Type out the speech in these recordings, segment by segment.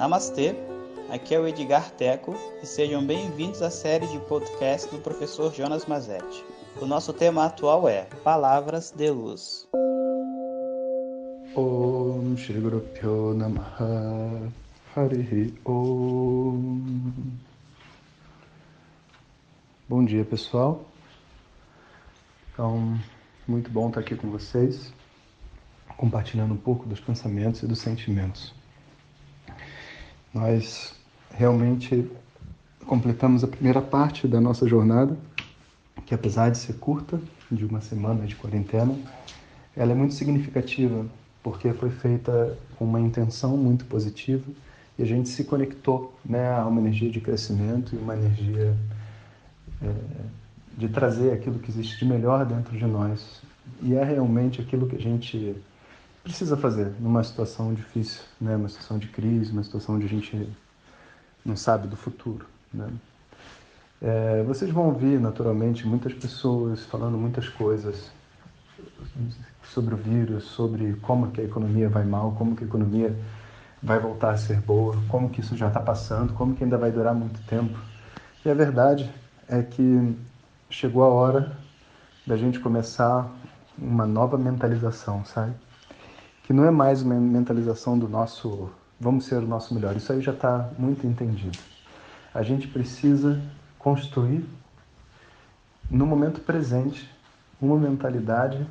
Namastê, aqui é o Edgar Teco e sejam bem-vindos à série de podcast do professor Jonas Mazetti. O nosso tema atual é Palavras de Luz. Om Shri Guru Om Bom dia pessoal, então muito bom estar aqui com vocês, compartilhando um pouco dos pensamentos e dos sentimentos. Nós realmente completamos a primeira parte da nossa jornada, que apesar de ser curta, de uma semana de quarentena, ela é muito significativa, porque foi feita com uma intenção muito positiva e a gente se conectou né, a uma energia de crescimento e uma energia é, de trazer aquilo que existe de melhor dentro de nós. E é realmente aquilo que a gente precisa fazer numa situação difícil, né? Uma situação de crise, uma situação onde a gente não sabe do futuro, né? É, vocês vão ouvir naturalmente muitas pessoas falando muitas coisas sobre o vírus, sobre como que a economia vai mal, como que a economia vai voltar a ser boa, como que isso já está passando, como que ainda vai durar muito tempo. E a verdade é que chegou a hora da gente começar uma nova mentalização, sabe? Que não é mais uma mentalização do nosso vamos ser o nosso melhor. Isso aí já está muito entendido. A gente precisa construir no momento presente uma mentalidade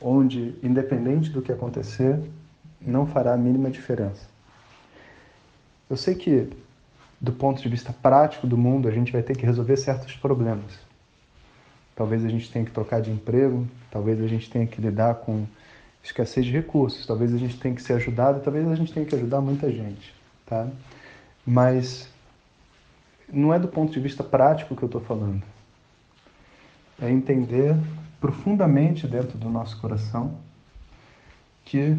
onde, independente do que acontecer, não fará a mínima diferença. Eu sei que, do ponto de vista prático do mundo, a gente vai ter que resolver certos problemas. Talvez a gente tenha que trocar de emprego, talvez a gente tenha que lidar com escassez de recursos. Talvez a gente tenha que ser ajudado, talvez a gente tenha que ajudar muita gente, tá? Mas não é do ponto de vista prático que eu estou falando. É entender profundamente dentro do nosso coração que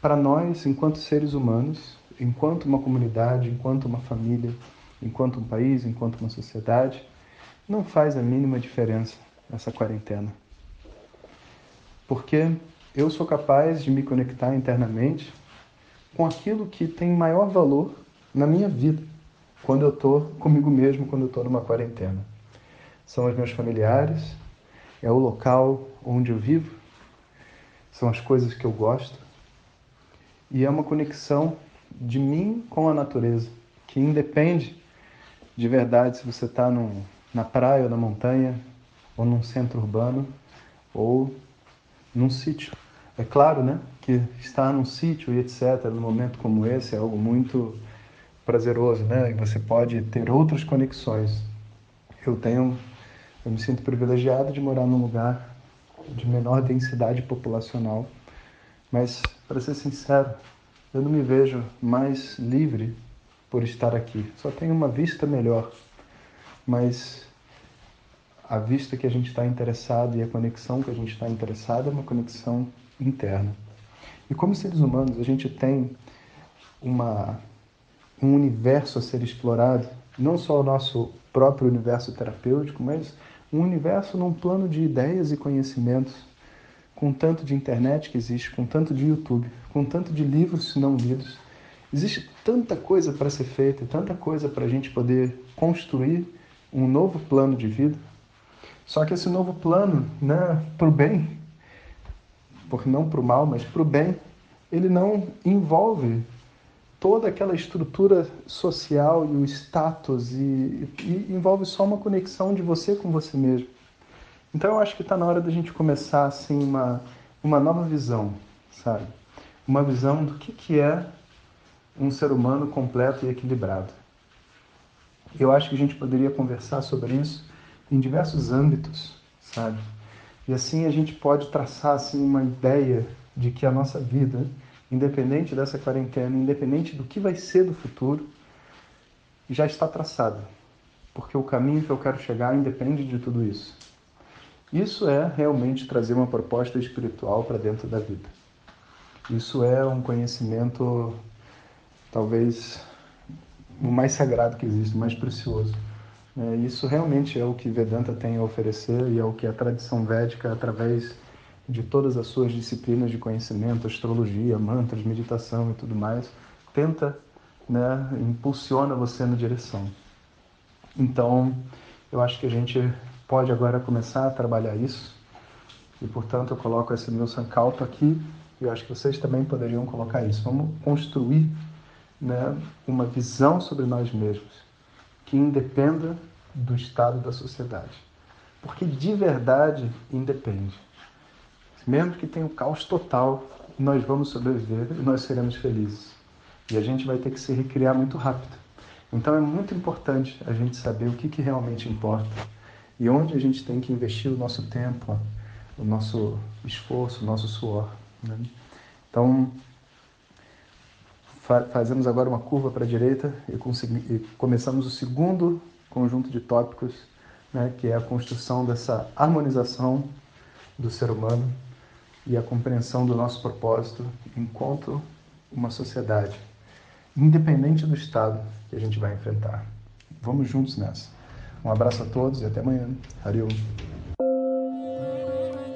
para nós, enquanto seres humanos, enquanto uma comunidade, enquanto uma família, enquanto um país, enquanto uma sociedade, não faz a mínima diferença essa quarentena. Porque eu sou capaz de me conectar internamente com aquilo que tem maior valor na minha vida, quando eu estou comigo mesmo, quando eu estou numa quarentena. São os meus familiares, é o local onde eu vivo, são as coisas que eu gosto, e é uma conexão de mim com a natureza, que independe de verdade se você está na praia ou na montanha, ou num centro urbano, ou num sítio. É claro, né, que estar num sítio e etc, num momento como esse é algo muito prazeroso, né? E você pode ter outras conexões. Eu tenho, eu me sinto privilegiado de morar num lugar de menor densidade populacional, mas para ser sincero, eu não me vejo mais livre por estar aqui. Só tenho uma vista melhor, mas a vista que a gente está interessado e a conexão que a gente está interessado é uma conexão interna. E como seres humanos, a gente tem uma, um universo a ser explorado, não só o nosso próprio universo terapêutico, mas um universo num plano de ideias e conhecimentos, com tanto de internet que existe, com tanto de YouTube, com tanto de livros não lidos. Existe tanta coisa para ser feita, tanta coisa para a gente poder construir um novo plano de vida. Só que esse novo plano, né, para o bem, por não para o mal, mas para o bem, ele não envolve toda aquela estrutura social e o status e, e, envolve só uma conexão de você com você mesmo. Então eu acho que está na hora da gente começar assim uma uma nova visão, sabe? Uma visão do que que é um ser humano completo e equilibrado. Eu acho que a gente poderia conversar sobre isso em diversos âmbitos, sabe? E assim a gente pode traçar assim uma ideia de que a nossa vida, independente dessa quarentena, independente do que vai ser do futuro, já está traçada. Porque o caminho que eu quero chegar independe de tudo isso. Isso é realmente trazer uma proposta espiritual para dentro da vida. Isso é um conhecimento talvez o mais sagrado que existe, o mais precioso. É, isso realmente é o que Vedanta tem a oferecer e é o que a tradição védica, através de todas as suas disciplinas de conhecimento, astrologia, mantras, meditação e tudo mais, tenta né, impulsiona você na direção. Então, eu acho que a gente pode agora começar a trabalhar isso. E, portanto, eu coloco esse meu sankalpa aqui. E eu acho que vocês também poderiam colocar isso. Vamos construir né, uma visão sobre nós mesmos que independa do estado da sociedade. Porque de verdade independe. Mesmo que tenha um caos total, nós vamos sobreviver e nós seremos felizes. E a gente vai ter que se recriar muito rápido. Então é muito importante a gente saber o que, que realmente importa e onde a gente tem que investir o nosso tempo, o nosso esforço, o nosso suor. Né? Então, fa fazemos agora uma curva para a direita e, e, começamos o segundo conjunto de tópicos, né, que é a construção dessa harmonização do ser humano e a compreensão do nosso propósito enquanto uma sociedade, independente do estado que a gente vai enfrentar. Vamos juntos nessa. Um abraço a todos e até amanhã. Hariom.